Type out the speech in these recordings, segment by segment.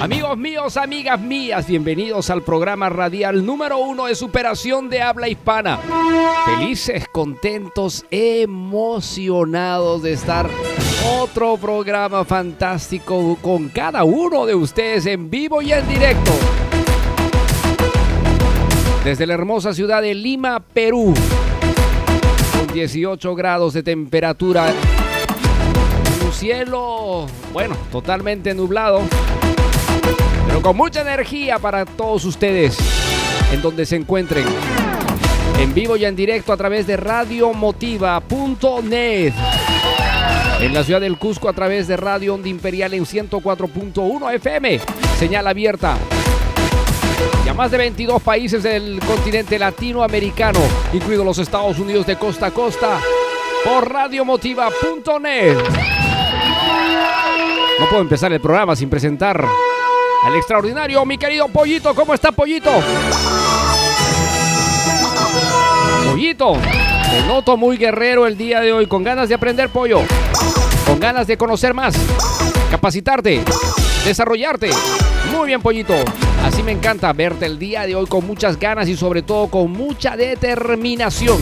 Amigos míos, amigas mías, bienvenidos al programa radial número uno de superación de habla hispana. Felices, contentos, emocionados de estar otro programa fantástico con cada uno de ustedes en vivo y en directo. Desde la hermosa ciudad de Lima, Perú, con 18 grados de temperatura, un cielo, bueno, totalmente nublado pero con mucha energía para todos ustedes en donde se encuentren. En vivo y en directo a través de radiomotiva.net. En la ciudad del Cusco a través de Radio Onda Imperial en 104.1 FM. Señal abierta. Y a más de 22 países del continente latinoamericano, incluidos los Estados Unidos de costa a costa, por radiomotiva.net. No puedo empezar el programa sin presentar al extraordinario, mi querido Pollito. ¿Cómo está, Pollito? Pollito, te noto muy guerrero el día de hoy, con ganas de aprender, pollo. Con ganas de conocer más, capacitarte, desarrollarte. Muy bien, Pollito. Así me encanta verte el día de hoy con muchas ganas y sobre todo con mucha determinación.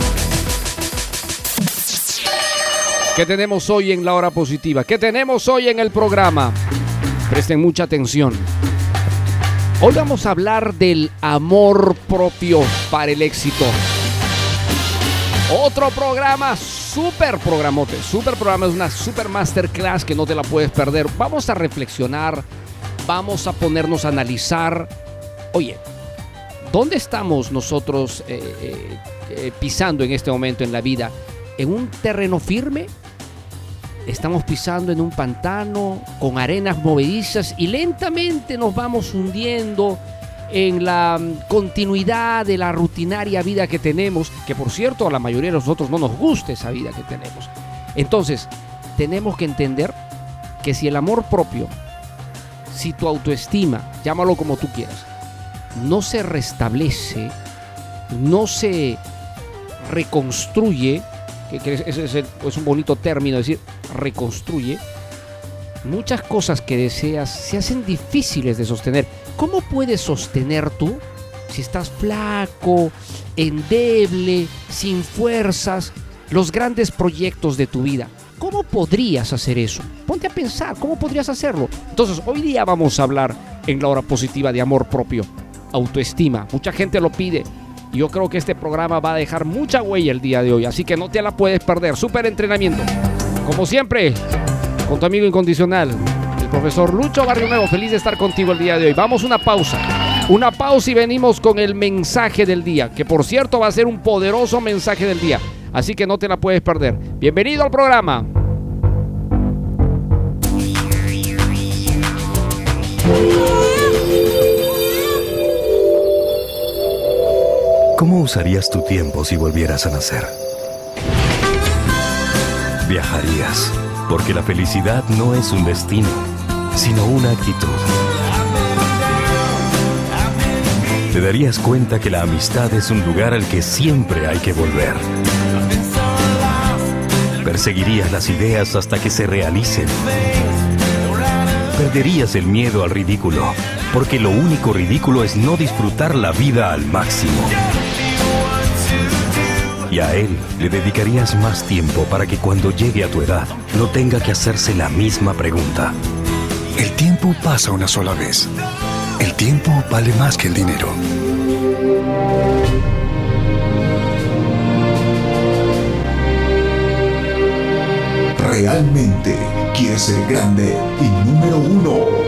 ¿Qué tenemos hoy en la hora positiva? ¿Qué tenemos hoy en el programa? Presten mucha atención. Hoy vamos a hablar del amor propio para el éxito. Otro programa, super programote, super programa, es una super masterclass que no te la puedes perder. Vamos a reflexionar, vamos a ponernos a analizar. Oye, ¿dónde estamos nosotros eh, eh, eh, pisando en este momento en la vida? ¿En un terreno firme? Estamos pisando en un pantano con arenas movedizas y lentamente nos vamos hundiendo en la mm, continuidad de la rutinaria vida que tenemos, que por cierto a la mayoría de nosotros no nos gusta esa vida que tenemos. Entonces, tenemos que entender que si el amor propio, si tu autoestima, llámalo como tú quieras, no se restablece, no se reconstruye, que es, es un bonito término decir reconstruye, muchas cosas que deseas se hacen difíciles de sostener. ¿Cómo puedes sostener tú si estás flaco, endeble, sin fuerzas, los grandes proyectos de tu vida? ¿Cómo podrías hacer eso? Ponte a pensar, ¿cómo podrías hacerlo? Entonces, hoy día vamos a hablar en la hora positiva de amor propio, autoestima. Mucha gente lo pide. Yo creo que este programa va a dejar mucha huella el día de hoy, así que no te la puedes perder. Super entrenamiento. Como siempre, con tu amigo incondicional, el profesor Lucho Barrio Nuevo. Feliz de estar contigo el día de hoy. Vamos una pausa. Una pausa y venimos con el mensaje del día, que por cierto va a ser un poderoso mensaje del día. Así que no te la puedes perder. Bienvenido al programa. ¿Cómo usarías tu tiempo si volvieras a nacer? Viajarías, porque la felicidad no es un destino, sino una actitud. Te darías cuenta que la amistad es un lugar al que siempre hay que volver. Perseguirías las ideas hasta que se realicen. Perderías el miedo al ridículo, porque lo único ridículo es no disfrutar la vida al máximo. Y a él le dedicarías más tiempo para que cuando llegue a tu edad no tenga que hacerse la misma pregunta. El tiempo pasa una sola vez. El tiempo vale más que el dinero. ¿Realmente quieres ser grande y número uno? Número uno.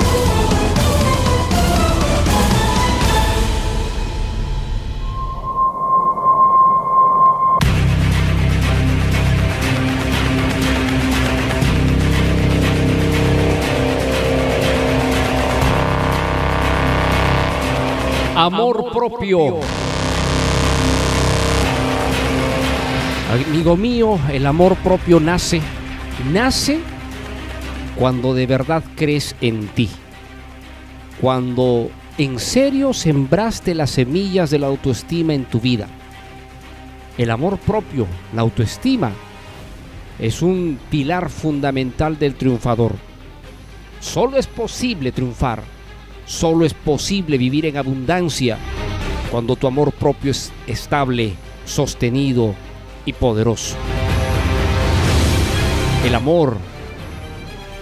Amor, propio. Amigo mío, el amor propio nace, nace cuando de verdad crees en ti. Cuando en serio sembraste las semillas de la autoestima en tu vida. El amor propio, la autoestima, es un pilar fundamental del triunfador. Solo es posible triunfar Solo es posible vivir en abundancia cuando tu amor propio es estable, sostenido y poderoso. El amor,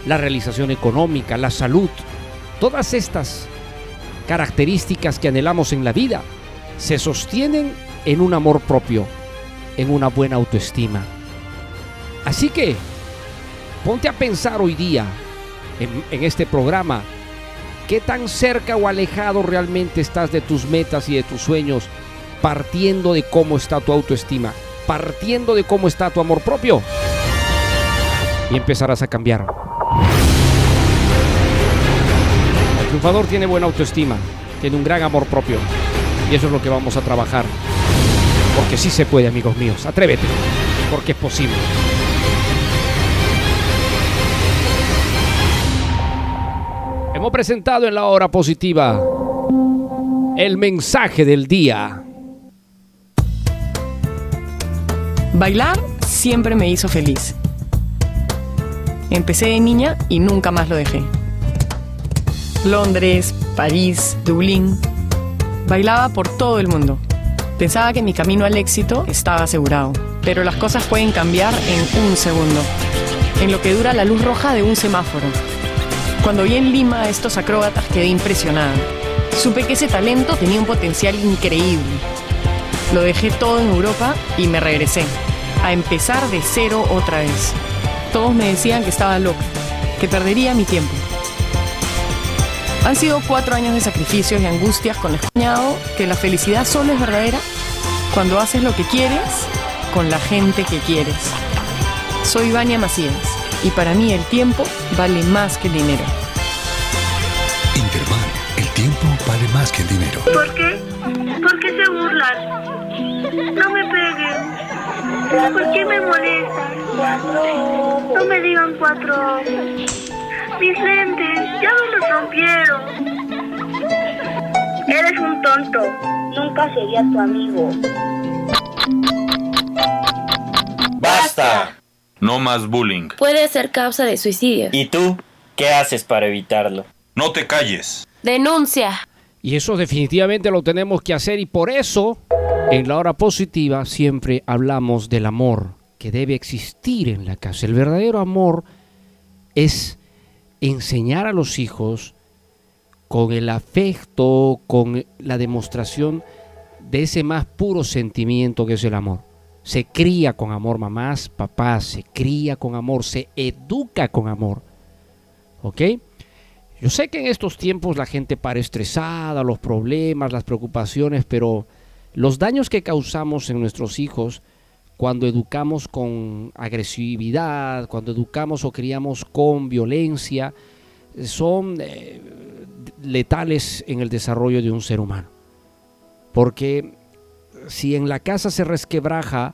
la realización económica, la salud, todas estas características que anhelamos en la vida se sostienen en un amor propio, en una buena autoestima. Así que ponte a pensar hoy día en, en este programa ¿Qué tan cerca o alejado realmente estás de tus metas y de tus sueños partiendo de cómo está tu autoestima? Partiendo de cómo está tu amor propio. Y empezarás a cambiar. El triunfador tiene buena autoestima, tiene un gran amor propio. Y eso es lo que vamos a trabajar. Porque sí se puede, amigos míos. Atrévete, porque es posible. Hemos presentado en la hora positiva el mensaje del día. Bailar siempre me hizo feliz. Empecé de niña y nunca más lo dejé. Londres, París, Dublín. Bailaba por todo el mundo. Pensaba que mi camino al éxito estaba asegurado, pero las cosas pueden cambiar en un segundo, en lo que dura la luz roja de un semáforo cuando vi en Lima a estos acróbatas quedé impresionada. Supe que ese talento tenía un potencial increíble. Lo dejé todo en Europa y me regresé, a empezar de cero otra vez. Todos me decían que estaba loca, que perdería mi tiempo. Han sido cuatro años de sacrificios y angustias con el que la felicidad solo es verdadera cuando haces lo que quieres con la gente que quieres. Soy Vania Macías y para mí el tiempo vale más que el dinero. Interman, el tiempo vale más que el dinero. ¿Por qué? ¿Por qué se burlan? No me peguen. ¿Por qué me molestan? No me digan cuatro. Mis lentes ya me los rompieron. Eres un tonto. Nunca sería tu amigo. ¡Basta! No más bullying. Puede ser causa de suicidio. ¿Y tú? ¿Qué haces para evitarlo? No te calles. Denuncia. Y eso definitivamente lo tenemos que hacer y por eso en la hora positiva siempre hablamos del amor que debe existir en la casa. El verdadero amor es enseñar a los hijos con el afecto, con la demostración de ese más puro sentimiento que es el amor Se cría con amor, mamás, papás, se cría con amor, se educa con amor. ¿Ok? Yo sé que en estos tiempos la gente para estresada, los problemas, las preocupaciones, pero los daños que causamos en nuestros hijos cuando educamos con agresividad, cuando educamos o criamos con violencia, son eh, letales en el desarrollo de un ser humano. Porque si en la casa se resquebraja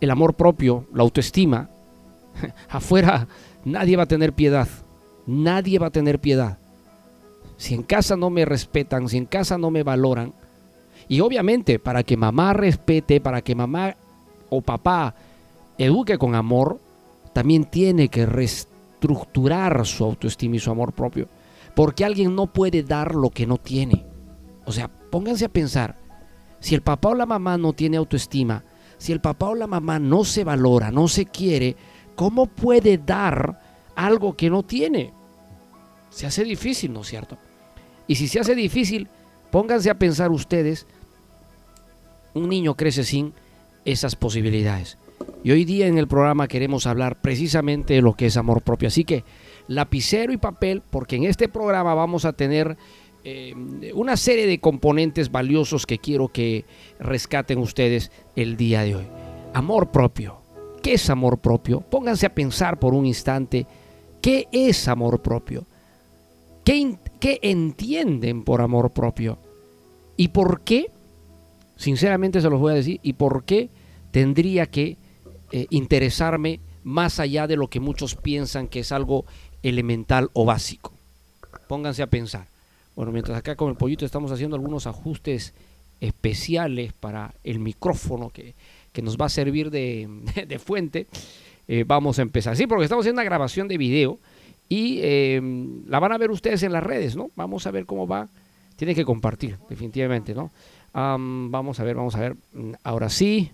el amor propio, la autoestima, afuera nadie va a tener piedad. Nadie va a tener piedad. Si en casa no me respetan, si en casa no me valoran, y obviamente para que mamá respete, para que mamá o papá eduque con amor, también tiene que reestructurar su autoestima y su amor propio. Porque alguien no puede dar lo que no tiene. O sea, pónganse a pensar, si el papá o la mamá no tiene autoestima, si el papá o la mamá no se valora, no se quiere, ¿cómo puede dar algo que no tiene? Se hace difícil, ¿no es cierto? Y si se hace difícil, pónganse a pensar ustedes, un niño crece sin esas posibilidades. Y hoy día en el programa queremos hablar precisamente de lo que es amor propio. Así que lapicero y papel, porque en este programa vamos a tener eh, una serie de componentes valiosos que quiero que rescaten ustedes el día de hoy. Amor propio. ¿Qué es amor propio? Pónganse a pensar por un instante, ¿qué es amor propio? ¿Qué, qué entienden por amor propio? ¿Y por qué? Sinceramente se los voy a decir. ¿Y por qué tendría que eh, interesarme más allá de lo que muchos piensan que es algo elemental o básico? Pónganse a pensar. Bueno, mientras acá con el pollito estamos haciendo algunos ajustes especiales para el micrófono que, nos va a servir de, fuente, eh, vamos a empezar. Sí, porque estamos haciendo una grabación de video y em, la van a ver ustedes en las redes, ¿no? Vamos a ver cómo va. Tienen que compartir, definitivamente, ¿no? vamos a ver, vamos a ver. Mm, ahora sí,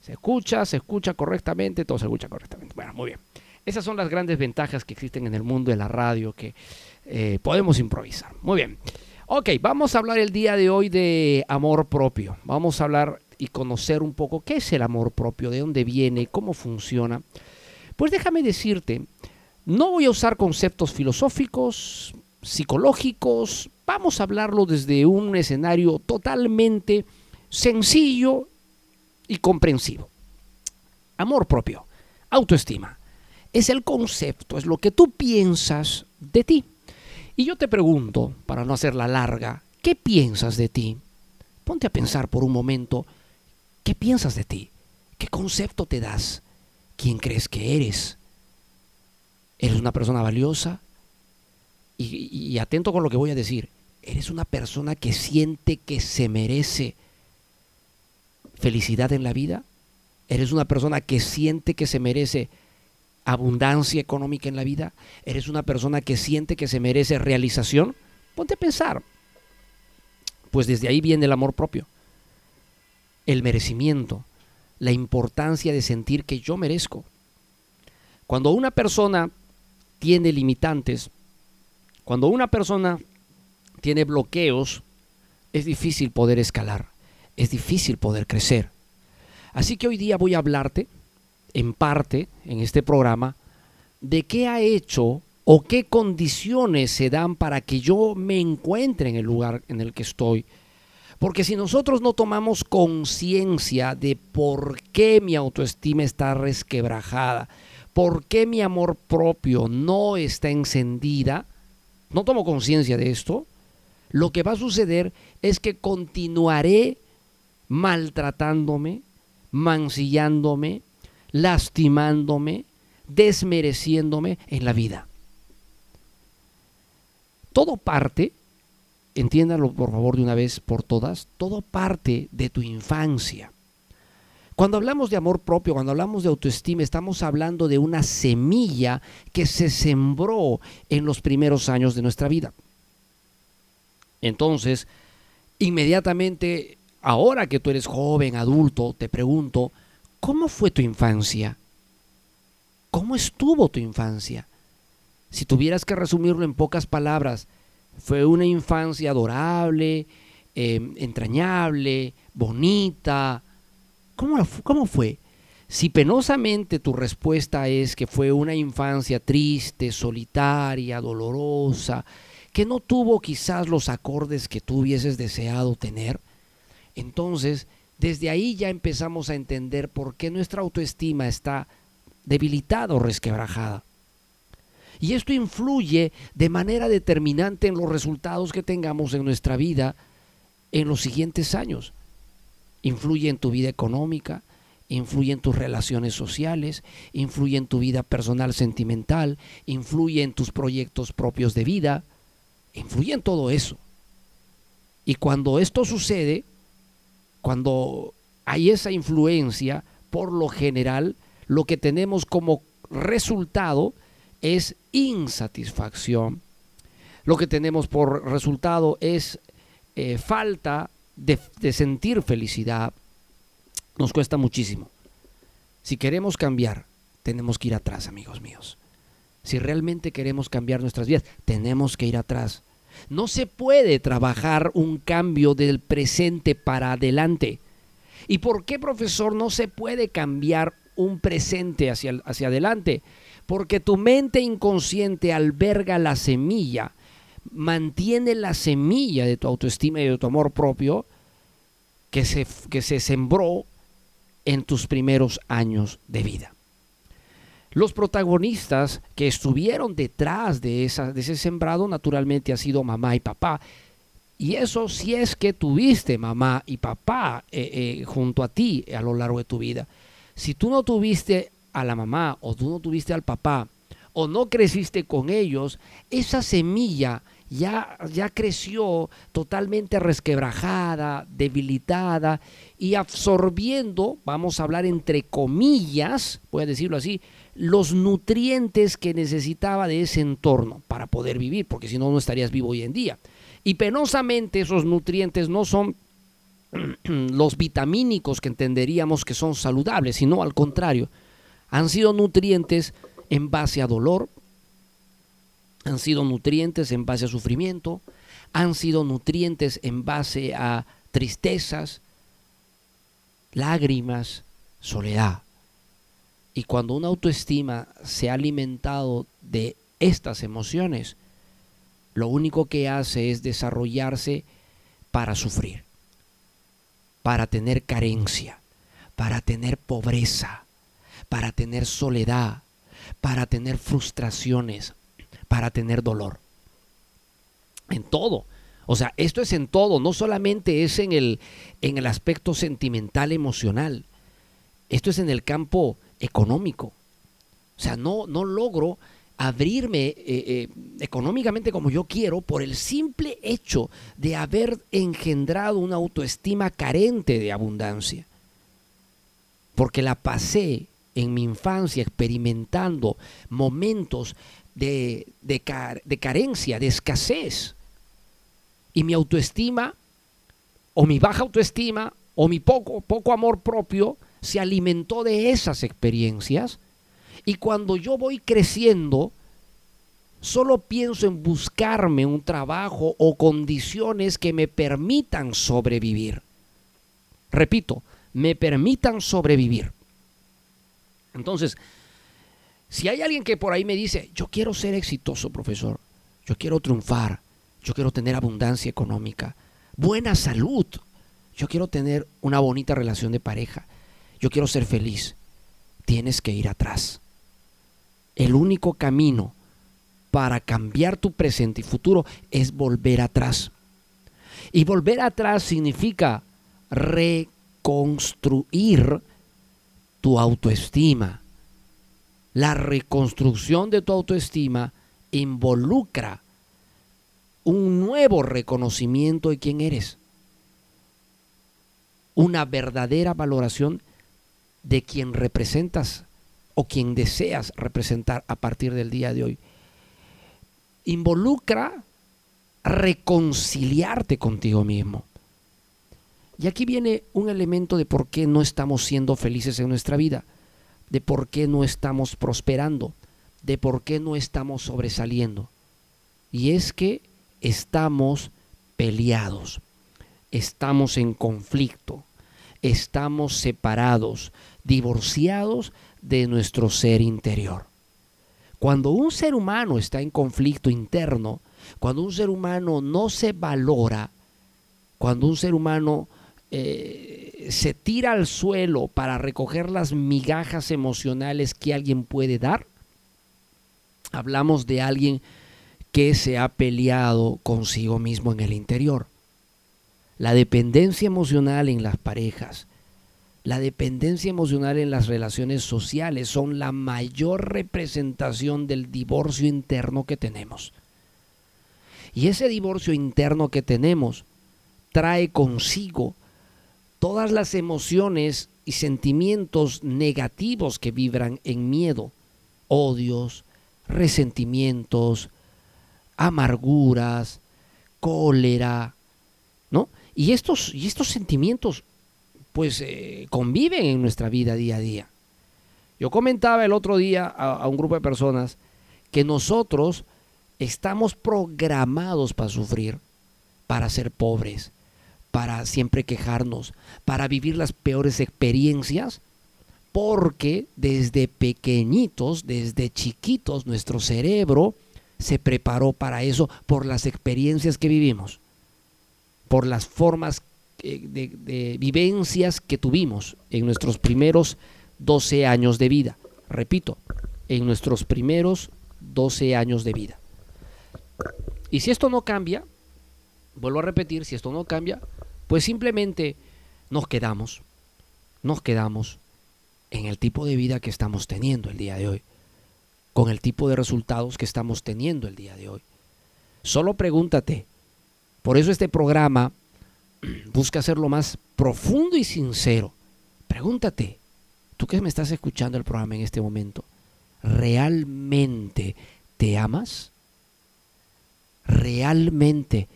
se escucha, se escucha correctamente, todo se escucha correctamente. Bueno, muy bien. Esas son las grandes ventajas que existen en el mundo de la radio, que eh, podemos improvisar. Muy bien. Ok, vamos a hablar el día de hoy de amor propio. Vamos a hablar y conocer un poco qué es el amor propio, de dónde viene, cómo funciona. Pues déjame decirte, no voy a usar conceptos filosóficos, psicológicos, vamos a hablarlo desde un escenario totalmente sencillo y comprensivo. Amor propio, autoestima, es el concepto, es lo que tú piensas de ti. Y yo te pregunto, para no hacerla larga, ¿qué piensas de ti? Ponte a pensar por un momento, ¿qué piensas de ti? ¿Qué concepto te das? ¿Quién crees que eres? ¿Eres una persona valiosa? Y, atento con lo que voy a decir, ¿eres una persona que siente que se merece felicidad en la vida? ¿Eres una persona que siente que se merece abundancia económica en la vida? ¿Eres una persona que siente que se merece realización? Ponte a pensar. Pues desde ahí viene el amor propio, el merecimiento, la importancia de sentir que yo merezco. Cuando una persona tiene limitantes, cuando una persona tiene bloqueos, es difícil poder escalar, es difícil poder crecer. Así que hoy día voy a hablarte en parte en este programa de qué ha hecho o qué condiciones se dan para que yo me encuentre en el lugar en el que estoy. Porque si nosotros no tomamos conciencia de por qué mi autoestima está resquebrajada, por qué mi amor propio no está encendida, no tomo conciencia de esto, lo que va a suceder es que continuaré maltratándome, mancillándome, lastimándome, desmereciéndome en la vida. Todo parte, entiéndalo por favor de una vez por todas, todo parte de tu infancia. Cuando hablamos de amor propio, cuando hablamos de autoestima, estamos hablando de una semilla que se sembró en los primeros años de nuestra vida. Entonces, inmediatamente, ahora que tú eres joven, adulto, te pregunto, ¿Cómo fue tu infancia? ¿Cómo estuvo tu infancia? Si tuvieras que resumirlo en pocas palabras, fue una infancia adorable, em, entrañable, bonita, ¿Cómo, ¿Cómo fue? Si penosamente tu respuesta es que fue una infancia triste, solitaria, dolorosa, que no tuvo quizás los acordes que tú hubieses deseado tener, entonces desde ahí ya empezamos a entender por qué nuestra autoestima está debilitada o resquebrajada. Y esto influye de manera determinante en los resultados que tengamos en nuestra vida en los siguientes años. Influye en tu vida económica, influye en tus relaciones sociales, influye en tu vida personal sentimental, influye en tus proyectos propios de vida, influye en todo eso. Y cuando esto sucede, cuando hay esa influencia, por lo general, lo que tenemos como resultado es insatisfacción. Lo que tenemos por resultado es eh, falta de, de sentir felicidad. Nos cuesta muchísimo. Si queremos cambiar, tenemos que ir atrás, amigos míos. Si realmente queremos cambiar nuestras vidas, tenemos que ir atrás. No se puede trabajar un cambio del presente para adelante. ¿Y por qué, profesor, no se puede cambiar un presente hacia, hacia adelante? Porque tu mente inconsciente alberga la semilla, mantiene la semilla de tu autoestima y de tu amor propio que se, que se sembró en tus primeros años de vida. Los protagonistas que estuvieron detrás de, esa, de ese sembrado naturalmente ha sido mamá y papá. Y eso si es que tuviste mamá y papá eh, eh, junto a ti a lo largo de tu vida. Si tú no tuviste a la mamá o tú no tuviste al papá o no creciste con ellos, esa semilla ya, ya creció totalmente resquebrajada, debilitada y absorbiendo, vamos a hablar entre comillas, voy a decirlo así, los nutrientes que necesitaba de ese entorno para poder vivir, porque si no, no estarías vivo hoy en día. Y penosamente esos nutrientes no son los vitamínicos que entenderíamos que son saludables, sino al contrario, han sido nutrientes en base a dolor, han sido nutrientes en base a sufrimiento, han sido nutrientes en base a tristezas, lágrimas, soledad. Y cuando una autoestima se ha alimentado de estas emociones, lo único que hace es desarrollarse para sufrir, para tener carencia, para tener pobreza, para tener soledad, para tener frustraciones, para tener dolor. En todo. O sea, esto es en todo, no solamente es en el, en el aspecto sentimental, emocional. Esto es en el campo económico. O sea, no, no logro abrirme eh, eh, económicamente como yo quiero por el simple hecho de haber engendrado una autoestima carente de abundancia. Porque la pasé en mi infancia experimentando momentos de, de, de carencia, de escasez. Y mi autoestima, o mi baja autoestima, o mi poco, poco amor propio, se alimentó de esas experiencias y cuando yo voy creciendo, solo pienso en buscarme un trabajo o condiciones que me permitan sobrevivir. Repito, me permitan sobrevivir. Entonces, si hay alguien que por ahí me dice, yo quiero ser exitoso, profesor, yo quiero triunfar, yo quiero tener abundancia económica, buena salud, yo quiero tener una bonita relación de pareja, yo quiero ser feliz, tienes que ir atrás. El único camino para cambiar tu presente y futuro es volver atrás. Y volver atrás significa reconstruir tu autoestima. La reconstrucción de tu autoestima involucra un nuevo reconocimiento de quién eres. Una verdadera valoración de quien representas o quien deseas representar a partir del día de hoy. Involucra reconciliarte contigo mismo. Y aquí viene un elemento de por qué no estamos siendo felices en nuestra vida, de por qué no estamos prosperando, de por qué no estamos sobresaliendo. Y es que estamos peleados, estamos en conflicto, estamos separados, divorciados de nuestro ser interior. Cuando un ser humano está en conflicto interno, cuando un ser humano no se valora, cuando un ser humano eh, se tira al suelo para recoger las migajas emocionales que alguien puede dar, hablamos de alguien que se ha peleado consigo mismo en el interior. La dependencia emocional en las parejas, la dependencia emocional en las relaciones sociales son la mayor representación del divorcio interno que tenemos. Y ese divorcio interno que tenemos trae consigo todas las emociones y sentimientos negativos que vibran en miedo, odios, resentimientos, amarguras, cólera. Y estos, y estos sentimientos pues eh, conviven en nuestra vida día a día. Yo comentaba el otro día a un grupo de personas que nosotros estamos programados para sufrir, para ser pobres, para siempre quejarnos, para vivir las peores experiencias, porque desde pequeñitos, desde chiquitos, nuestro cerebro se preparó para eso por las experiencias que vivimos, por las formas eh, de, de, vivencias que tuvimos en nuestros primeros 12 años de vida. Repito, en nuestros primeros 12 años de vida. Y si esto no cambia, vuelvo a repetir, si esto no cambia, pues simplemente nos quedamos, nos quedamos en el tipo de vida que estamos teniendo el día de hoy, con el tipo de resultados que estamos teniendo el día de hoy. Solo pregúntate, por eso este programa busca ser lo más profundo y sincero. Pregúntate, tú que me estás escuchando el programa en este momento, ¿realmente te amas? ¿Realmente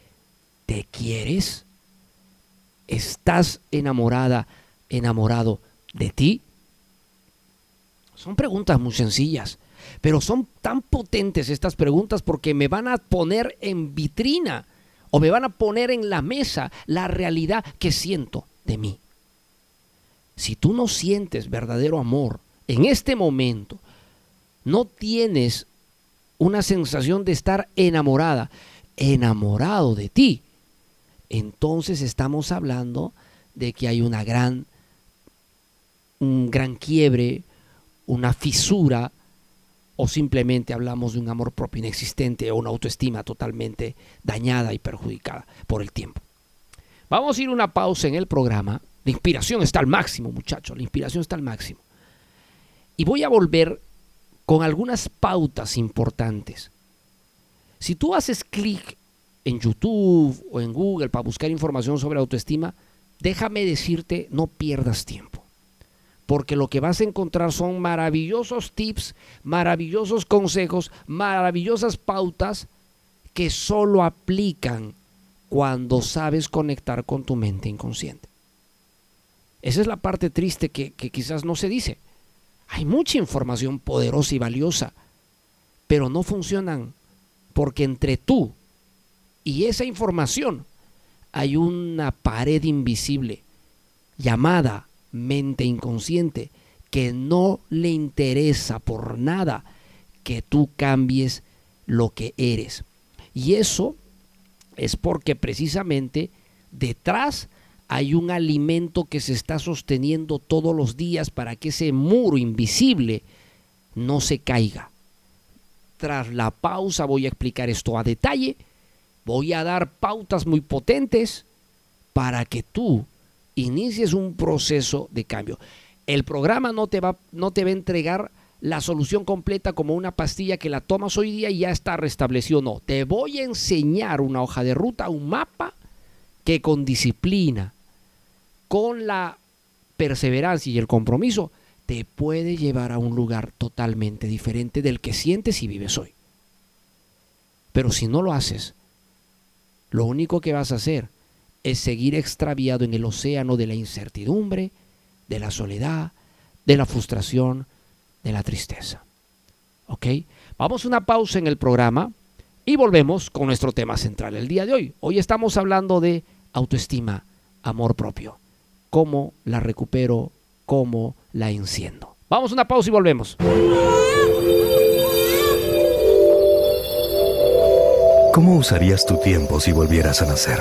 te quieres? ¿Estás enamorada, enamorado de ti? Son preguntas muy sencillas, pero son tan potentes estas preguntas porque me van a poner en vitrina o me van a poner en la mesa la realidad que siento de mí. Si tú no sientes verdadero amor en este momento, no tienes una sensación de estar enamorada, enamorado de ti, entonces estamos hablando de que hay una gran, un gran quiebre, una fisura, o simplemente hablamos de un amor propio inexistente o una autoestima totalmente dañada y perjudicada por el tiempo. Vamos a ir una pausa en el programa. La inspiración está al máximo, muchachos. La inspiración está al máximo. Y voy a volver con algunas pautas importantes. Si tú haces clic en YouTube o en Google para buscar información sobre autoestima, déjame decirte, no pierdas tiempo. Porque lo que vas a encontrar son maravillosos tips, maravillosos consejos, maravillosas pautas que solo aplican cuando sabes conectar con tu mente inconsciente. Esa es la parte triste que, que quizás no se dice. Hay mucha información poderosa y valiosa, pero no funcionan porque entre tú y esa información hay una pared invisible llamada mente inconsciente que no le interesa por nada que tú cambies lo que eres. Y eso es porque precisamente detrás hay un alimento que se está sosteniendo todos los días para que ese muro invisible no se caiga. Tras la pausa voy a explicar esto a detalle, voy a dar pautas muy potentes para que tú inicies un proceso de cambio. El programa no te va, no te va a entregar la solución completa como una pastilla que la tomas hoy día y ya está restablecido. No, te voy a enseñar una hoja de ruta, un mapa que con disciplina, con la perseverancia y el compromiso, te puede llevar a un lugar totalmente diferente del que sientes y vives hoy. Pero si no lo haces, lo único que vas a hacer es seguir extraviado en el océano de la incertidumbre, de la soledad, de la frustración, de la tristeza. ¿Ok? Vamos a una pausa en el programa y volvemos con nuestro tema central el día de hoy. Hoy estamos hablando de autoestima, amor propio cómo la recupero, cómo la enciendo. Vamos a una pausa y volvemos. ¿Cómo usarías tu tiempo si volvieras a nacer?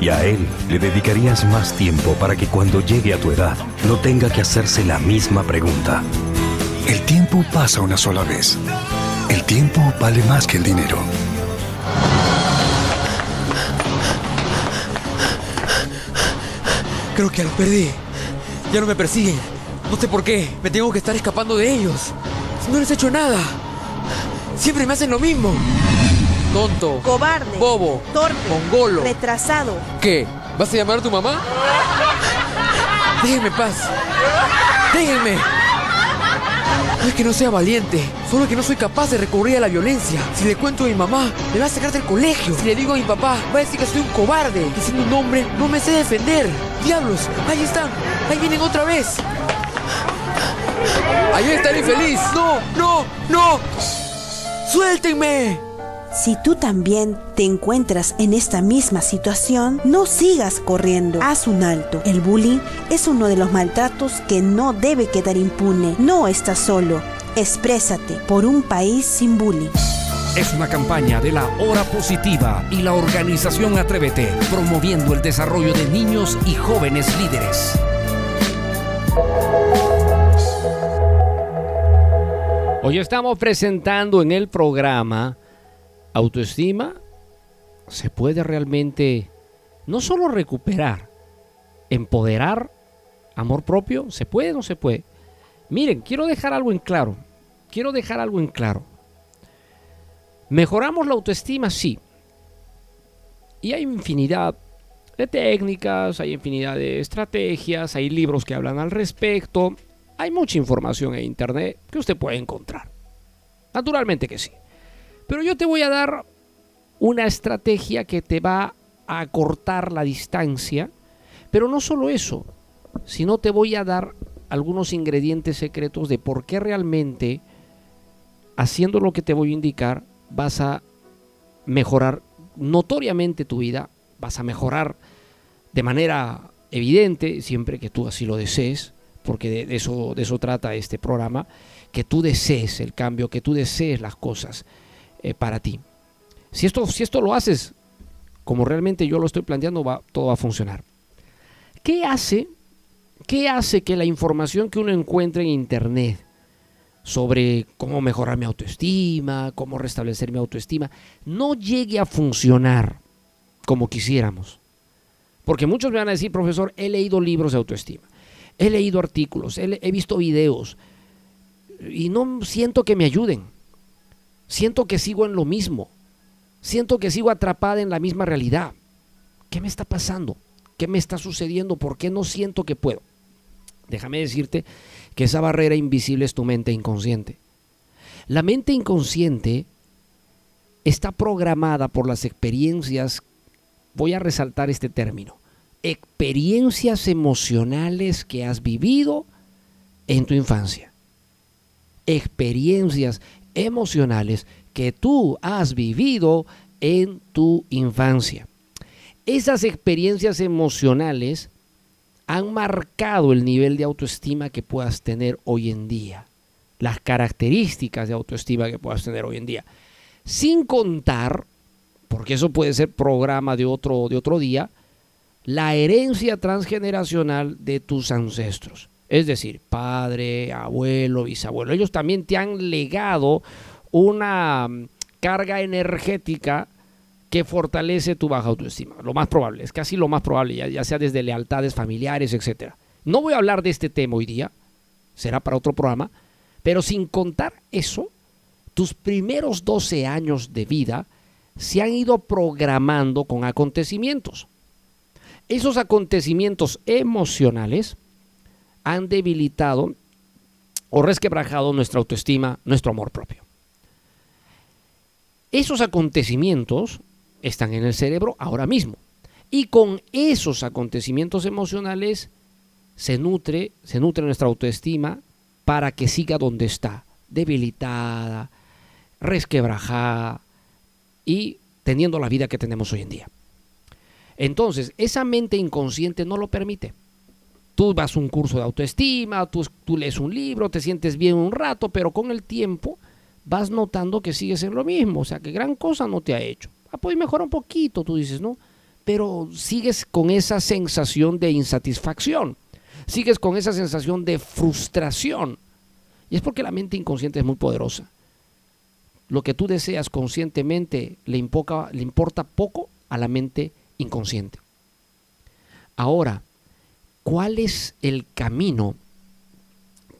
Y a él le dedicarías más tiempo para que cuando llegue a tu edad no tenga que hacerse la misma pregunta. El tiempo pasa una sola vez. El tiempo vale más que el dinero. Creo que los perdí. Ya no me persiguen. No sé por qué. Me tengo que estar escapando de ellos. No les he hecho nada. Siempre me hacen lo mismo. Tonto. Cobarde. Bobo. Torpe. Mongolo. Retrasado. ¿Qué? ¿Vas a llamar a tu mamá? Déjenme en paz. Déjenme. No es que no sea valiente, solo que no soy capaz de recurrir a la violencia. Si le cuento a mi mamá, me va a sacar del colegio. Si le digo a mi papá, va a decir que soy un cobarde, que siendo un hombre no me sé defender. Diablos, ahí están, ahí vienen otra vez. Ahí está el infeliz. No, no, no. Suéltenme. Si tú también te encuentras en esta misma situación, no sigas corriendo. Haz un alto. El bullying es uno de los maltratos que no debe quedar impune. No estás solo. Exprésate por un país sin bullying. Es una campaña de la Hora Positiva y la organización Atrévete, promoviendo el desarrollo de niños y jóvenes líderes. Hoy estamos presentando en el programa autoestima. Se puede realmente no solo recuperar, empoderar, amor propio, se puede o no se puede. Miren, quiero dejar algo en claro. Quiero dejar algo en claro. ¿Mejoramos la autoestima? Sí. Y hay infinidad de técnicas, hay infinidad de estrategias, hay libros que hablan al respecto, hay mucha información en internet que usted puede encontrar. Naturalmente que sí. Pero yo te voy a dar una estrategia que te va a acortar la distancia, pero no solo eso, sino te voy a dar algunos ingredientes secretos de por qué realmente haciendo lo que te voy a indicar vas a mejorar notoriamente tu vida, vas a mejorar de manera evidente, siempre que tú así lo desees, porque de, eso, de eso trata este programa, que tú desees el cambio, que tú desees las cosas eh, para ti. Si esto, si esto lo haces como realmente yo lo estoy planteando, va, todo va a funcionar. ¿Qué hace, ¿Qué hace que la información que uno encuentra en Internet sobre cómo mejorar mi autoestima, cómo restablecer mi autoestima, no llegue a funcionar como quisiéramos? Porque muchos me van a decir, profesor, he leído libros de autoestima, he leído artículos, he, he visto videos y no siento que me ayuden. Siento que sigo en lo mismo. Siento que sigo atrapada en la misma realidad. ¿Qué me está pasando? ¿Qué me está sucediendo? ¿Por qué no siento que puedo? Déjame decirte que esa barrera invisible es tu mente inconsciente. La mente inconsciente está programada por las experiencias, voy a resaltar este término, experiencias emocionales que has vivido en tu infancia. Experiencias emocionales que tú has vivido en tu infancia. Esas experiencias emocionales han marcado el nivel de autoestima que puedas tener hoy en día, las características de autoestima que puedas tener hoy en día. Sin contar, porque eso puede ser programa de otro, de otro día, la herencia transgeneracional de tus ancestros. Es decir, padre, abuelo, bisabuelo. Ellos también te han legado una mm, carga energética que fortalece tu baja autoestima. Lo más probable, es casi lo más probable, ya, sea desde lealtades familiares, etc. No voy a hablar de este tema hoy día, será para otro programa, pero sin contar eso, tus primeros 12 años de vida se han ido programando con acontecimientos. Esos acontecimientos emocionales han debilitado o resquebrajado nuestra autoestima, nuestro amor propio. Esos acontecimientos están en el cerebro ahora mismo. Y con esos acontecimientos emocionales se nutre, se nutre nuestra autoestima para que siga donde está, debilitada, resquebrajada y teniendo la vida que tenemos hoy en día. Entonces, esa mente inconsciente no lo permite. Tú vas a un curso de autoestima, tú, lees un libro, te sientes bien un rato, pero con el tiempo vas notando que sigues en lo mismo, o sea, que gran cosa no te ha hecho. Ah, pues mejora un poquito, tú dices, ¿no? Pero sigues con esa sensación de insatisfacción, sigues con esa sensación de frustración. Y es porque la mente inconsciente es muy poderosa. Lo que tú deseas conscientemente le, le importa poco a la mente inconsciente. Ahora, ¿cuál es el camino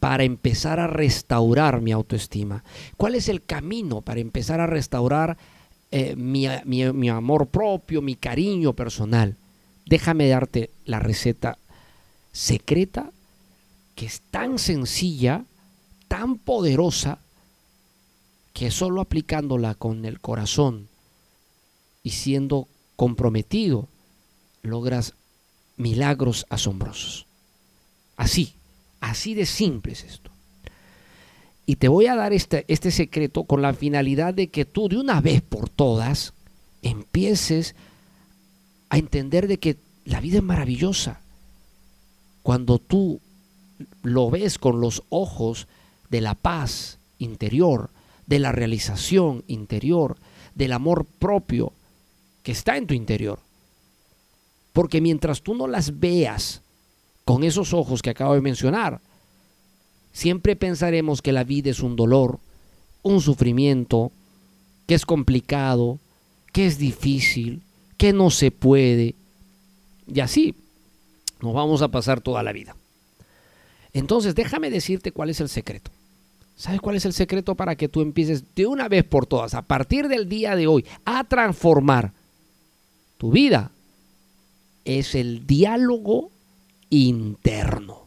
para empezar a restaurar mi autoestima? ¿Cuál es el camino para empezar a restaurar eh, mi, mi amor propio, mi cariño personal? Déjame darte la receta secreta que es tan sencilla, tan poderosa, que solo aplicándola con el corazón y siendo comprometido, logras milagros asombrosos. Así, así de simple es esto. Y te voy a dar este, este secreto con la finalidad de que tú de una vez por todas empieces a entender de que la vida es maravillosa. Cuando tú lo ves con los ojos de la paz interior, de la realización interior, del amor propio, que está en tu interior. Porque mientras tú no las veas con esos ojos que acabo de mencionar, siempre pensaremos que la vida es un dolor, un sufrimiento, que es complicado, que es difícil, que no se puede. Y así nos vamos a pasar toda la vida. Entonces, déjame decirte cuál es el secreto. ¿Sabes cuál es el secreto para que tú empieces de una vez por todas, a partir del día de hoy, a transformar tu vida es el diálogo interno.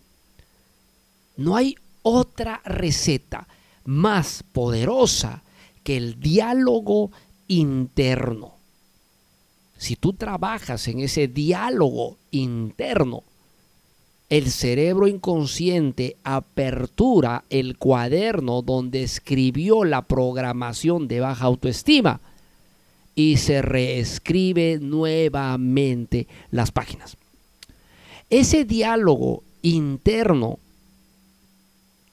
No hay otra receta más poderosa que el diálogo interno. Si tú trabajas en ese diálogo interno, el cerebro inconsciente apertura el cuaderno donde escribió la programación de baja autoestima y se reescribe nuevamente las páginas. Ese diálogo interno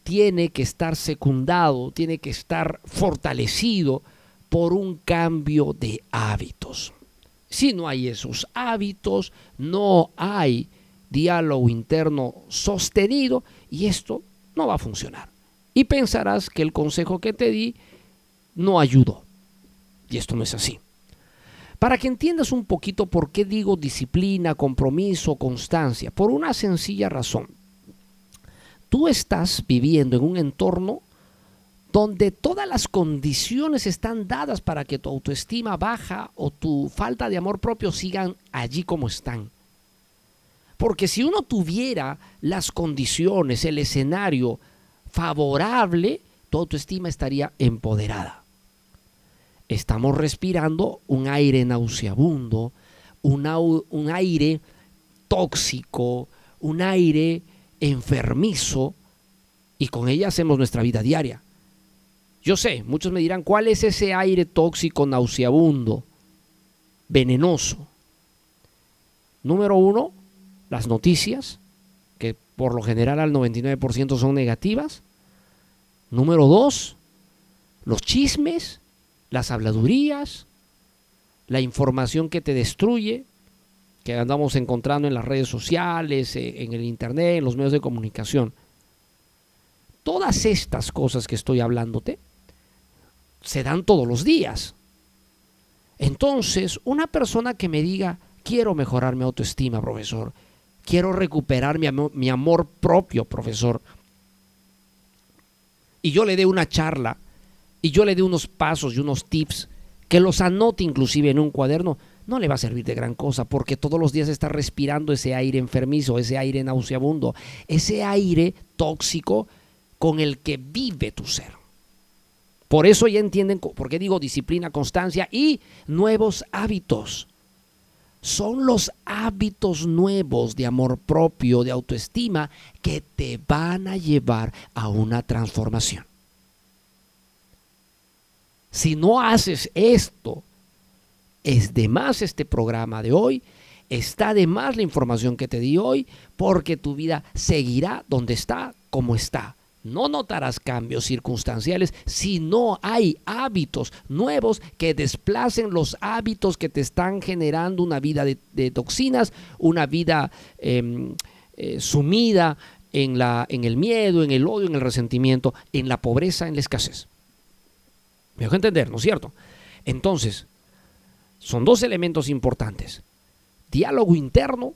tiene que estar secundado, tiene que estar fortalecido por un cambio de hábitos. Si no hay esos hábitos, no hay diálogo interno sostenido y esto no va a funcionar. Y pensarás que el consejo que te di no ayudó. Y esto no es así. Para que entiendas un poquito por qué digo disciplina, compromiso, constancia, por una sencilla razón. Tú estás viviendo en un entorno donde todas las condiciones están dadas para que tu autoestima baja o tu falta de amor propio sigan allí como están. Porque si uno tuviera las condiciones, el escenario favorable, tu autoestima estaría empoderada estamos respirando un aire nauseabundo, un, aire tóxico, un aire enfermizo, y con ella hacemos nuestra vida diaria. Yo sé, muchos me dirán, ¿cuál es ese aire tóxico, nauseabundo, venenoso? Número uno, las noticias, que por lo general al 99% son negativas. Número dos, los chismes las habladurías, la información que te destruye, que andamos encontrando en las redes sociales, eh, en el Internet, en los medios de comunicación. Todas estas cosas que estoy hablándote se dan todos los días. Entonces, una persona que me diga, quiero mejorar mi autoestima, profesor, quiero recuperar mi, mi amor propio, profesor, y yo le dé una charla y yo le dé unos pasos y unos tips, que los anote inclusive en un cuaderno, no le va a servir de gran cosa porque todos los días está respirando ese aire enfermizo, ese aire nauseabundo, ese aire tóxico con el que vive tu ser. Por eso ya entienden por qué digo disciplina, constancia y nuevos hábitos. Son los hábitos nuevos de amor propio, de autoestima, que te van a llevar a una transformación. Si no haces esto, es de más este programa de hoy, está de más la información que te di hoy, porque tu vida seguirá donde está, como está. No notarás cambios circunstanciales si no hay hábitos nuevos que desplacen los hábitos que te están generando una vida de, toxinas, una vida em, eh, sumida en, la, en el miedo, en el odio, en el resentimiento, en la pobreza, en la escasez. Me dejo entender, ¿no es cierto? Entonces, son dos elementos importantes. Diálogo interno,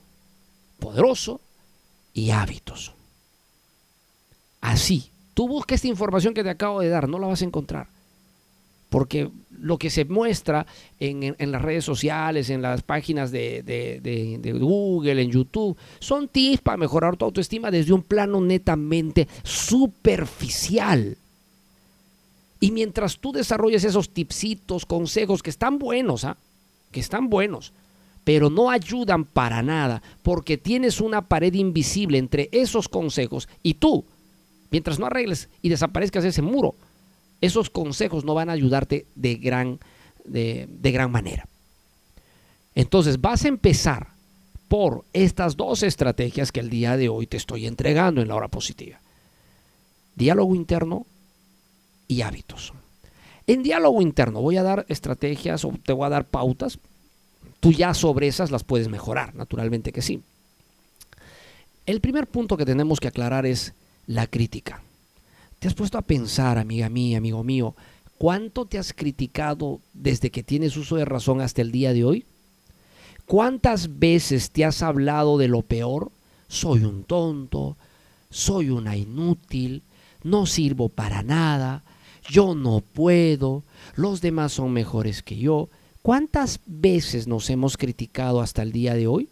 poderoso, y hábitos. Así, tú busca esta información que te acabo de dar, no la vas a encontrar. Porque lo que se muestra en, las redes sociales, en las páginas de, de, Google, en YouTube, son tips para mejorar tu autoestima desde un plano netamente superficial. Y mientras tú desarrolles esos tipsitos, consejos que están buenos, ¿ah? que están buenos, pero no ayudan para nada porque tienes una pared invisible entre esos consejos y tú. Mientras no arregles y desaparezcas ese muro, esos consejos no van a ayudarte de gran, de, de gran manera. Entonces vas a empezar por estas dos estrategias que el día de hoy te estoy entregando en la hora positiva. Diálogo interno y hábitos. En diálogo interno voy a dar estrategias o te voy a dar pautas. Tú ya sobre esas las puedes mejorar, naturalmente que sí. El primer punto que tenemos que aclarar es la crítica. ¿Te has puesto a pensar, amiga mía, amigo mío, cuánto te has criticado desde que tienes uso de razón hasta el día de hoy? ¿Cuántas veces te has hablado de lo peor? Soy un tonto, soy una inútil, no sirvo para nada, yo no puedo, los demás son mejores que yo. ¿Cuántas veces nos hemos criticado hasta el día de hoy?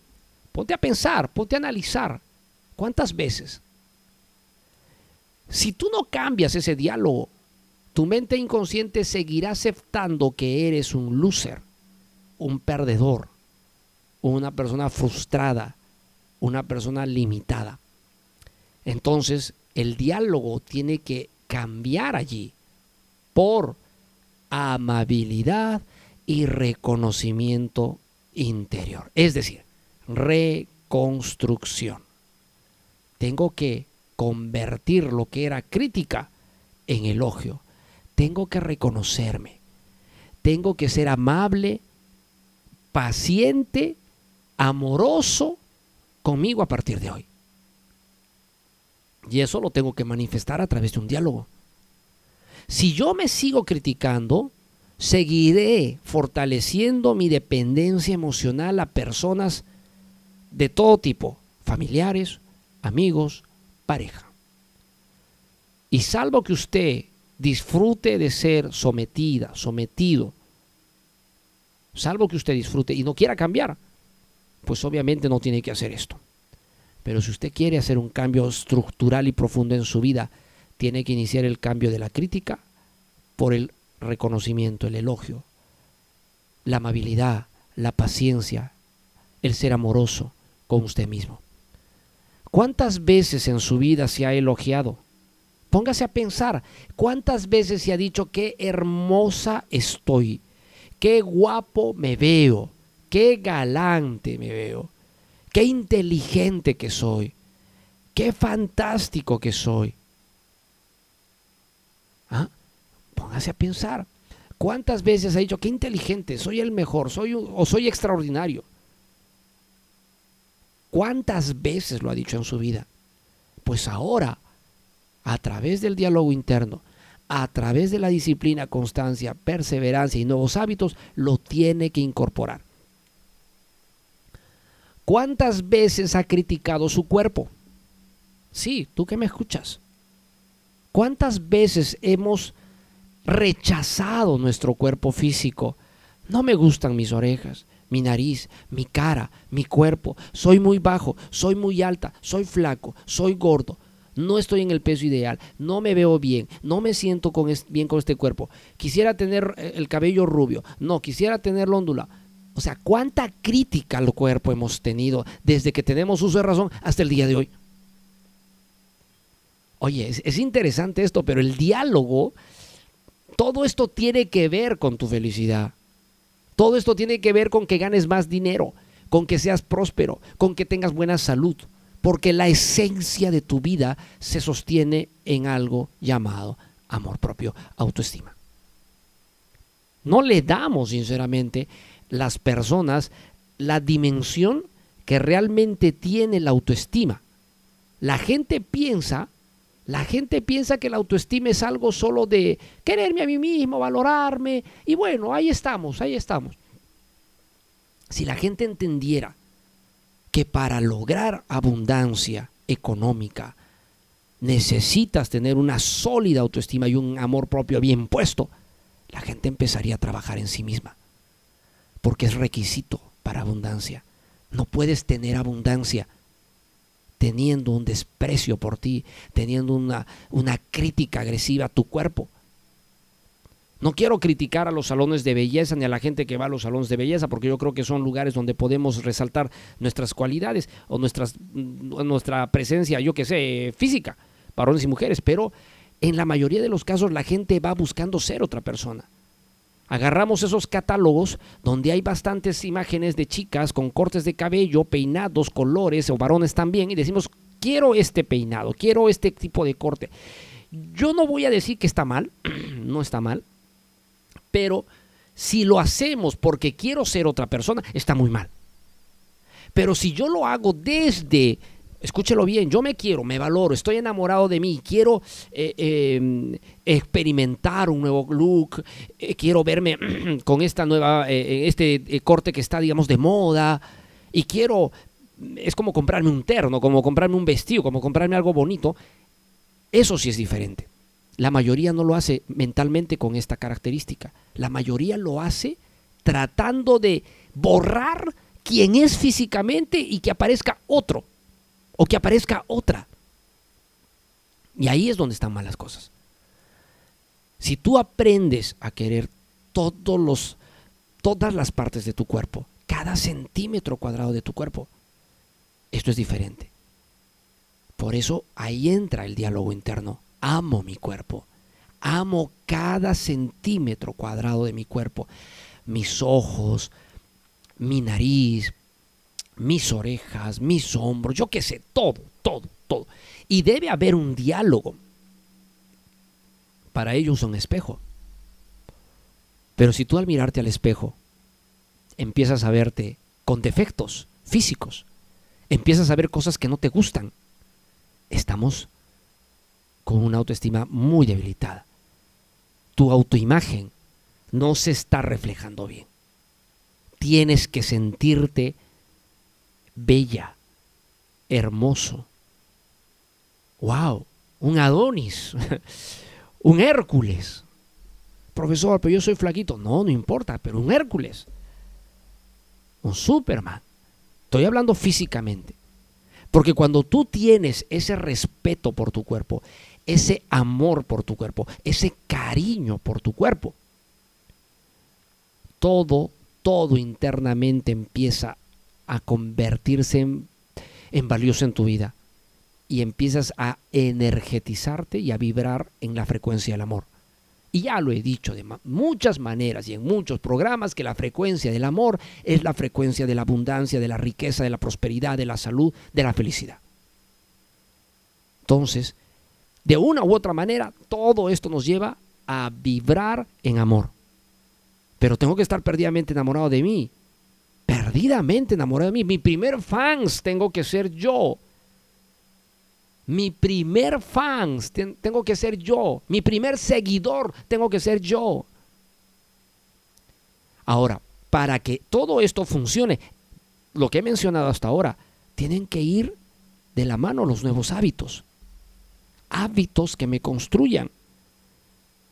Ponte a pensar, ponte a analizar. ¿Cuántas veces? Si tú no cambias ese diálogo, tu mente inconsciente seguirá aceptando que eres un loser, un perdedor, una persona frustrada, una persona limitada. Entonces, el diálogo tiene que cambiar allí por amabilidad y reconocimiento interior. Es decir, reconstrucción. Tengo que convertir lo que era crítica en elogio. Tengo que reconocerme. Tengo que ser amable, paciente, amoroso conmigo a partir de hoy. Y eso lo tengo que manifestar a través de un diálogo. Si yo me sigo criticando, seguiré fortaleciendo mi dependencia emocional a personas de todo tipo, familiares, amigos, pareja. Y salvo que usted disfrute de ser sometida, sometido, salvo que usted disfrute y no quiera cambiar, pues obviamente no tiene que hacer esto. Pero si usted quiere hacer un cambio estructural y profundo en su vida, tiene que iniciar el cambio de la crítica por el reconocimiento, el elogio, la amabilidad, la paciencia, el ser amoroso con usted mismo. ¿Cuántas veces en su vida se ha elogiado? Póngase a pensar, ¿cuántas veces se ha dicho qué hermosa estoy? Qué guapo me veo, qué galante me veo, qué inteligente que soy, qué fantástico que soy. ¿Ah? Póngase a pensar. ¿Cuántas veces ha dicho, qué inteligente, soy el mejor, soy o soy extraordinario? ¿Cuántas veces lo ha dicho en su vida? Pues ahora, a través del diálogo interno, a través de la disciplina, constancia, perseverancia y nuevos hábitos, lo tiene que incorporar. ¿Cuántas veces ha criticado su cuerpo? Sí, tú que me escuchas. ¿Cuántas veces hemos rechazado nuestro cuerpo físico? No me gustan mis orejas, mi nariz, mi cara, mi cuerpo. Soy muy bajo, soy muy alta, soy flaco, soy gordo. No estoy en el peso ideal, no me veo bien, no me siento bien con este cuerpo. Quisiera tener eh, el cabello rubio, no, quisiera tenerlo ondulado. O sea, cuánta crítica al cuerpo hemos tenido desde que tenemos uso de razón hasta el día de hoy. Oye, es interesante esto, pero el diálogo, todo esto tiene que ver con tu felicidad. Todo esto tiene que ver con que ganes más dinero, con que seas próspero, con que tengas buena salud, porque la esencia de tu vida se sostiene en algo llamado amor propio, autoestima. No le damos, sinceramente, las personas la dimensión que realmente tiene la autoestima. La gente piensa, la gente piensa que la autoestima es algo solo de quererme a mí mismo, valorarme, y bueno, ahí estamos, ahí estamos. Si la gente entendiera que para lograr abundancia económica necesitas tener una sólida autoestima y un amor propio bien puesto, la gente empezaría a trabajar en sí misma, porque es requisito para abundancia. No puedes tener abundancia teniendo un desprecio por ti, teniendo una, una crítica agresiva a tu cuerpo. No quiero criticar a los salones de belleza ni a la gente que va a los salones de belleza, porque yo creo que son lugares donde podemos resaltar nuestras cualidades o mm, nuestra presencia, yo que sé, física, varones y mujeres, pero en la mayoría de los casos la gente va buscando ser otra persona. Agarramos esos catálogos donde hay bastantes imágenes de chicas con cortes de cabello, peinados, colores o varones también y decimos, quiero este peinado, quiero este tipo de corte. Yo no voy a decir que está mal, no está mal, pero si lo hacemos porque quiero ser otra persona, está muy mal. Pero si yo lo hago desde escúchelo bien, yo me quiero, me valoro, estoy enamorado de mí, quiero eh, em, experimentar un nuevo look, eh, quiero verme con esta nueva, eh, este corte que está, digamos, de moda, y quiero, es como comprarme un terno, como comprarme un vestido, como comprarme algo bonito, eso sí es diferente. La mayoría no lo hace mentalmente con esta característica, la mayoría lo hace tratando de borrar quién es físicamente y que aparezca otro o que aparezca otra. Y ahí es donde están malas cosas. Si tú aprendes a querer todos los, todas las partes de tu cuerpo, cada centímetro cuadrado de tu cuerpo, esto es diferente. Por eso ahí entra el diálogo interno. Amo mi cuerpo. Amo cada centímetro cuadrado de mi cuerpo. Mis ojos, mi nariz, mis orejas, mis hombros, yo qué sé, todo, todo, todo. Y debe haber un diálogo. Para ello usa un espejo. Pero si tú al mirarte al espejo empiezas a verte con defectos físicos, empiezas a ver cosas que no te gustan, estamos con una autoestima muy debilitada. Tu autoimagen no se está reflejando bien. Tienes que sentirte bella, hermoso. ¡Wow! Un Adonis, un Hércules. Profesor, pero yo soy flaquito. No, no importa, pero un Hércules. Un Superman. Estoy hablando físicamente. Porque cuando tú tienes ese respeto por tu cuerpo, ese amor por tu cuerpo, ese cariño por tu cuerpo, todo, todo internamente empieza a convertirse en, valioso en tu vida y empiezas a energetizarte y a vibrar en la frecuencia del amor. Y ya lo he dicho de muchas maneras y en muchos programas que la frecuencia del amor es la frecuencia de la abundancia, de la riqueza, de la prosperidad, de la salud, de la felicidad. Entonces, de una u otra manera, todo esto nos lleva a vibrar en amor. Pero tengo que estar perdidamente enamorado de mí perdidamente enamorado de mí. Mi primer fans tengo que ser yo. Mi primer fans tengo que ser yo. Mi primer seguidor tengo que ser yo. Ahora, para que todo esto funcione, lo que he mencionado hasta ahora, tienen que ir de la mano los nuevos hábitos. Hábitos que me construyan.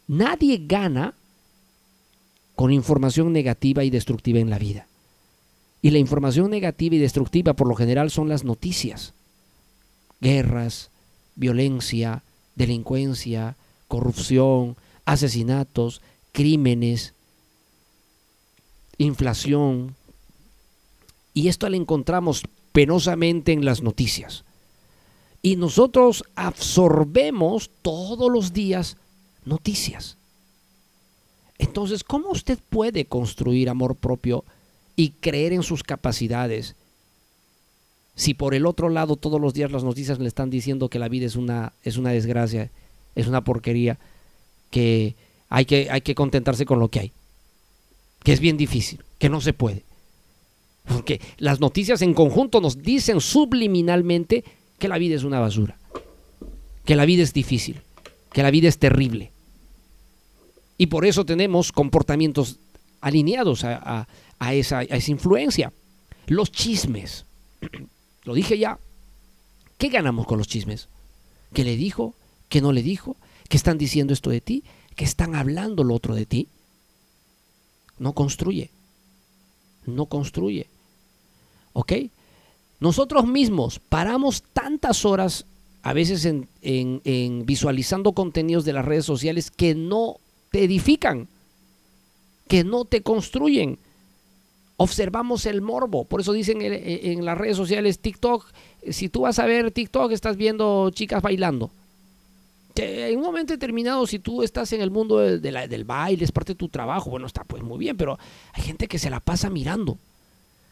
Nadie gana con información negativa y destructiva en la vida. Y la información negativa y destructiva por lo general son las noticias. Guerras, violencia, delincuencia, corrupción, asesinatos, crímenes, inflación. Y esto lo encontramos penosamente en las noticias. Y nosotros absorbemos todos los días noticias. Entonces, ¿cómo usted puede construir amor propio y creer en sus capacidades si por el otro lado todos los días las noticias le están diciendo que la vida es una, es una desgracia, es una porquería, que hay, que hay que contentarse con lo que hay, que es bien difícil, que no se puede? Porque las noticias en conjunto nos dicen subliminalmente que la vida es una basura, que la vida es difícil, que la vida es terrible. Y por eso tenemos comportamientos alineados a, esa, a esa influencia. Los chismes. Lo dije ya. ¿Qué ganamos con los chismes? ¿Qué le dijo? ¿Qué no le dijo? ¿Qué están diciendo esto de ti? ¿Qué están hablando lo otro de ti? No construye. No construye. ¿Ok? Nosotros mismos paramos tantas horas, a veces en, en visualizando contenidos de las redes sociales que no te edifican, que no te construyen. Observamos el morbo, por eso dicen en, las redes sociales TikTok, si tú vas a ver TikTok estás viendo chicas bailando. En un momento determinado, si tú estás en el mundo del baile, es parte de tu trabajo, bueno, está pues muy bien, pero hay gente que se la pasa mirando.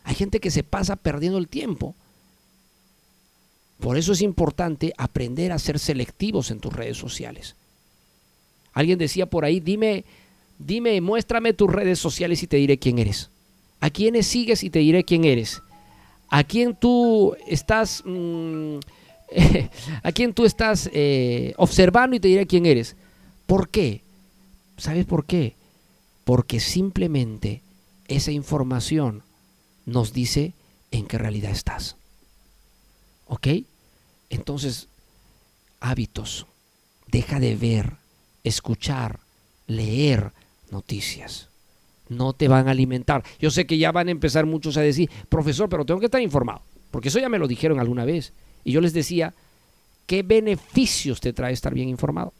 Hay gente que se pasa perdiendo el tiempo. Por eso es importante aprender a ser selectivos en tus redes sociales. Alguien decía por ahí, dime, dime, muéstrame tus redes sociales y te diré quién eres. ¿A quiénes sigues y te diré quién eres? ¿A quién tú estás, mm, a quién tú estás eh, observando y te diré quién eres? ¿Por qué? ¿Sabes por qué? Porque simplemente esa información nos dice en qué realidad estás. ¿Ok? Entonces, hábitos. Deja de ver escuchar, leer noticias. No te van a alimentar. Yo sé que ya van a empezar muchos a decir, profesor, pero tengo que estar informado, porque eso ya me lo dijeron alguna vez. Y yo les decía, ¿qué beneficios te trae estar bien informado?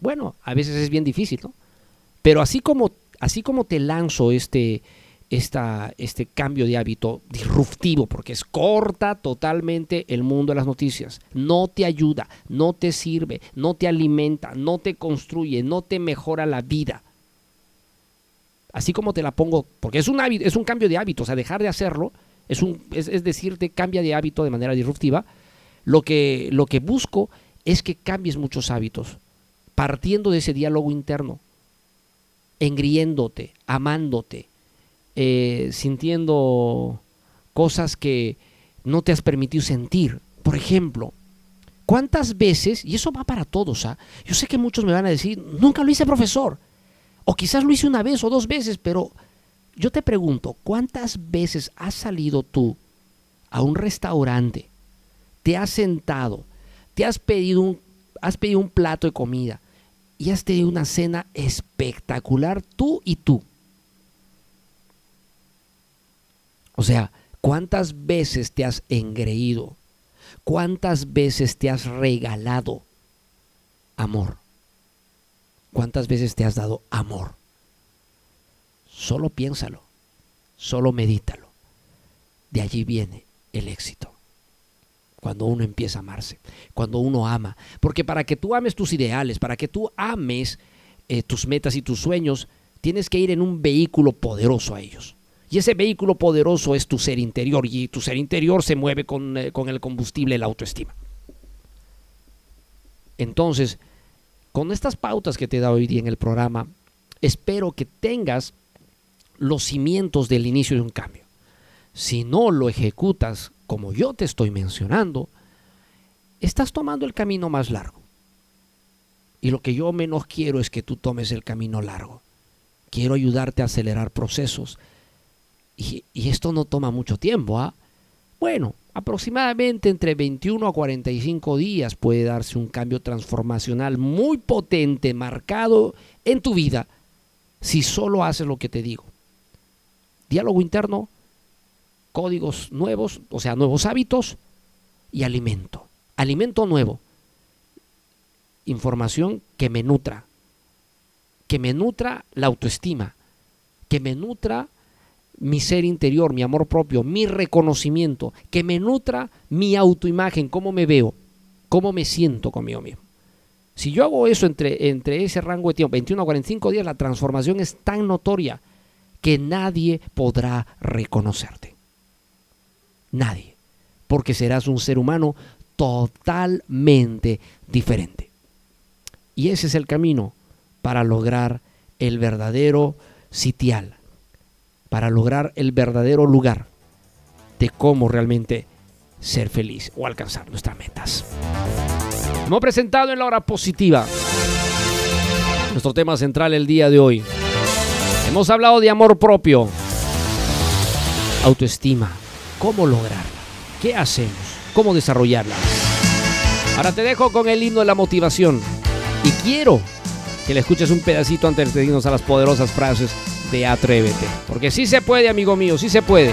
Bueno, a veces es bien difícil, ¿no? Pero así como, así como te lanzo este, esta, este cambio de hábito disruptivo, porque es corta totalmente el mundo de las noticias. No te ayuda, no te sirve, no te alimenta, no te construye, no te mejora la vida. Así como te la pongo, porque es un, hábito, es un cambio de hábito, o sea, dejar de hacerlo, es, un, es, decirte, cambia de hábito de manera disruptiva. Lo que, lo que busco es que cambies muchos hábitos, partiendo de ese diálogo interno, engriéndote, amándote, eh, sintiendo cosas que no te has permitido sentir. Por ejemplo, ¿cuántas veces, y eso va para todos, ¿ah? yo sé que muchos me van a decir, nunca lo hice profesor, o quizás lo hice una vez o dos veces, pero yo te pregunto, ¿cuántas veces has salido tú a un restaurante, te has sentado, te has pedido un, has pedido un plato de comida y has tenido una cena espectacular tú y tú? O sea, ¿cuántas veces te has engreído? ¿Cuántas veces te has regalado amor? ¿Cuántas veces te has dado amor? Solo piénsalo, solo medítalo. De allí viene el éxito. Cuando uno empieza a amarse, cuando uno ama. Porque para que tú ames tus ideales, para que tú ames eh, tus metas y tus sueños, tienes que ir en un vehículo poderoso a ellos. Y ese vehículo poderoso es tu ser interior y tu ser interior se mueve con, eh, con el combustible, la autoestima. Entonces, con estas pautas que te he dado hoy día en el programa, espero que tengas los cimientos del inicio de un cambio. Si no lo ejecutas como yo te estoy mencionando, estás tomando el camino más largo. Y lo que yo menos quiero es que tú tomes el camino largo. Quiero ayudarte a acelerar procesos, y, esto no toma mucho tiempo. ¿ah? Bueno, aproximadamente entre 21 a 45 días puede darse un cambio transformacional muy potente, marcado en tu vida, si solo haces lo que te digo. Diálogo interno, códigos nuevos, o sea, nuevos hábitos y alimento. Alimento nuevo. Información que me nutra. Que me nutra la autoestima. Que me nutra mi ser interior, mi amor propio, mi reconocimiento. Que me nutra mi autoimagen, cómo me veo, cómo me siento conmigo mismo. Si yo hago eso entre, entre ese rango de tiempo, 21 a 45 días, la transformación es tan notoria que nadie podrá reconocerte. Nadie. Porque serás un ser humano totalmente diferente. Y ese es el camino para lograr el verdadero sitial, para lograr el verdadero lugar de cómo realmente ser feliz o alcanzar nuestras metas. Hemos presentado en la hora positiva nuestro tema central el día de hoy. Hemos hablado de amor propio, autoestima, cómo lograrla, qué hacemos, cómo desarrollarla. Ahora te dejo con el himno de la motivación y quiero que le escuches un pedacito antes de irnos a las poderosas frases de Atrévete. Porque sí se puede, amigo mío, sí se puede.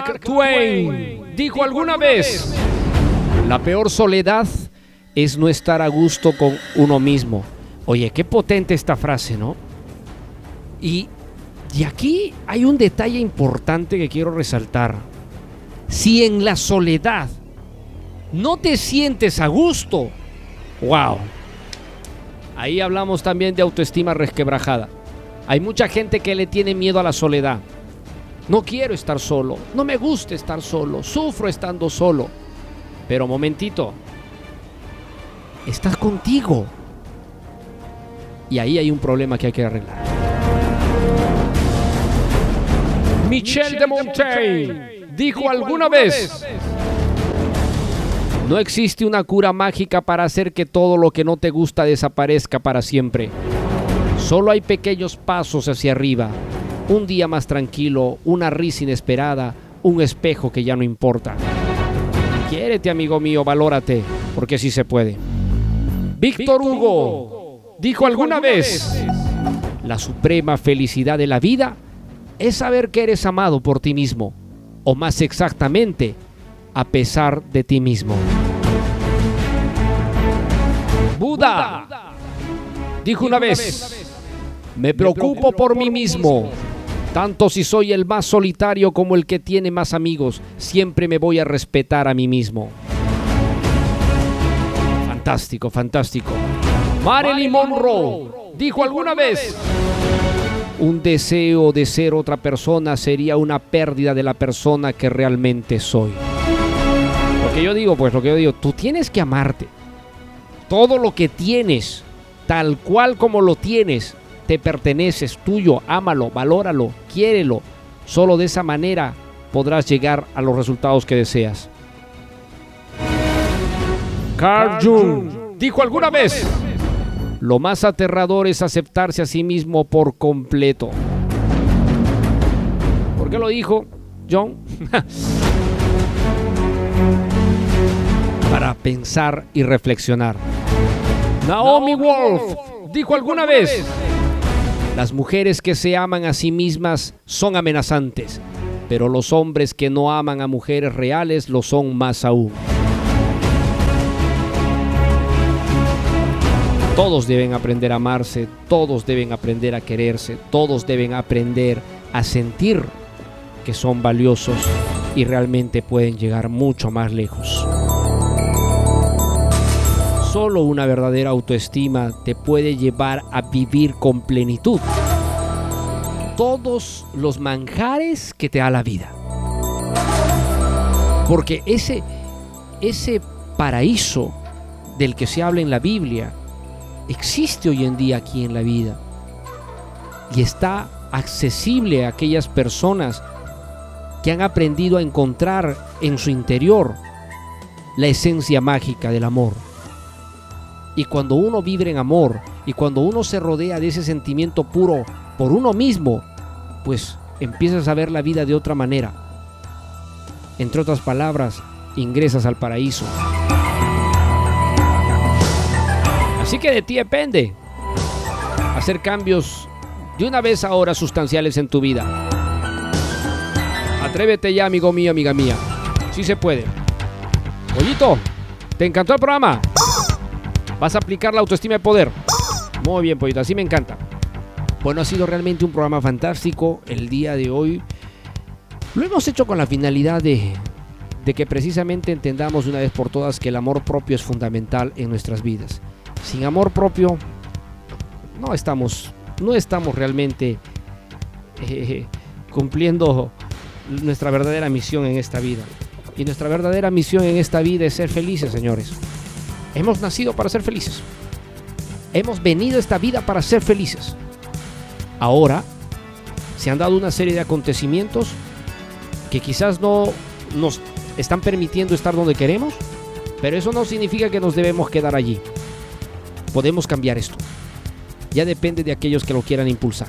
Mark Twain dijo alguna vez, la peor soledad es no estar a gusto con uno mismo. Oye, qué potente esta frase, ¿no? Y, y aquí hay un detalle importante que quiero resaltar. Si en la soledad no te sientes a gusto, wow. Ahí hablamos también de autoestima resquebrajada. Hay mucha gente que le tiene miedo a la soledad. No quiero estar solo, no me gusta estar solo, sufro estando solo. Pero momentito, estás contigo. Y ahí hay un problema que hay que arreglar. Michel de Montaigne dijo alguna vez, no existe una cura mágica para hacer que todo lo que no te gusta desaparezca para siempre. Solo hay pequeños pasos hacia arriba un día más tranquilo, una risa inesperada, un espejo que ya no importa. Quiérete, amigo mío, valórate, porque sí se puede. Víctor Hugo dijo alguna vez, la suprema felicidad de la vida es saber que eres amado por ti mismo, o más exactamente, a pesar de ti mismo. Buda dijo una vez, me preocupo por mí mismo tanto si soy el más solitario como el que tiene más amigos, siempre me voy a respetar a mí mismo. Fantástico, fantástico. Marilyn Monroe dijo alguna vez, un deseo de ser otra persona sería una pérdida de la persona que realmente soy. Lo que yo digo, pues lo que yo digo, tú tienes que amarte. Todo lo que tienes, tal cual como lo tienes, te perteneces, tuyo, ámalo, valóralo, quiérelo. Solo de esa manera podrás llegar a los resultados que deseas. Carl Jung dijo alguna vez, lo más aterrador es aceptarse a sí mismo por completo. ¿Por qué lo dijo John? para pensar y reflexionar. Naomi Wolf dijo alguna vez, las mujeres que se aman a sí mismas son amenazantes, pero los hombres que no aman a mujeres reales lo son más aún. Todos deben aprender a amarse, todos deben aprender a quererse, todos deben aprender a sentir que son valiosos y realmente pueden llegar mucho más lejos. Solo una verdadera autoestima te puede llevar a vivir con plenitud todos los manjares que te da la vida. Porque ese, ese paraíso del que se habla en la Biblia existe hoy en día aquí en la vida y está accesible a aquellas personas que han aprendido a encontrar en su interior la esencia mágica del amor. Y cuando uno vive en amor y cuando uno se rodea de ese sentimiento puro por uno mismo, pues empiezas a ver la vida de otra manera. Entre otras palabras, ingresas al paraíso. Así que de ti depende hacer cambios de una vez ahora sustanciales en tu vida. Atrévete ya, amigo mío, amiga mía. Si se puede. Pollito, ¿te encantó el programa? ¿Vas a aplicar la autoestima de poder? Muy bien, Pollito, así me encanta. Bueno, ha sido realmente un programa fantástico el día de hoy. Lo hemos hecho con la finalidad de, que precisamente entendamos una vez por todas que el amor propio es fundamental en nuestras vidas. Sin amor propio no estamos, no estamos realmente eh, cumpliendo nuestra verdadera misión en esta vida. Y nuestra verdadera misión en esta vida es ser felices, señores. Hemos nacido para ser felices. Hemos venido a esta vida para ser felices. Ahora se han dado una serie de acontecimientos que quizás no nos están permitiendo estar donde queremos, pero eso no significa que nos debemos quedar allí. Podemos cambiar esto. Ya depende de aquellos que lo quieran impulsar,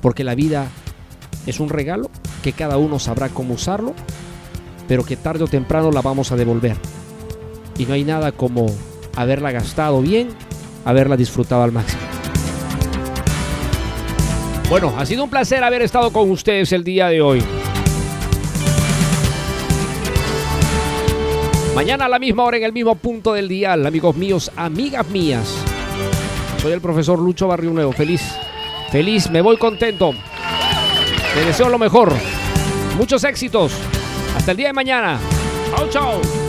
porque la vida es un regalo que cada uno sabrá cómo usarlo, pero que tarde o temprano la vamos a devolver. Y no hay nada como haberla gastado bien, haberla disfrutado al máximo. Bueno, ha sido un placer haber estado con ustedes el día de hoy. Mañana a la misma hora en el mismo punto del día, amigos míos, amigas mías. Soy el profesor Lucho Barrio Nuevo. Feliz, feliz, me voy contento. Te deseo lo mejor. Muchos éxitos. Hasta el día de mañana. Chao, chao.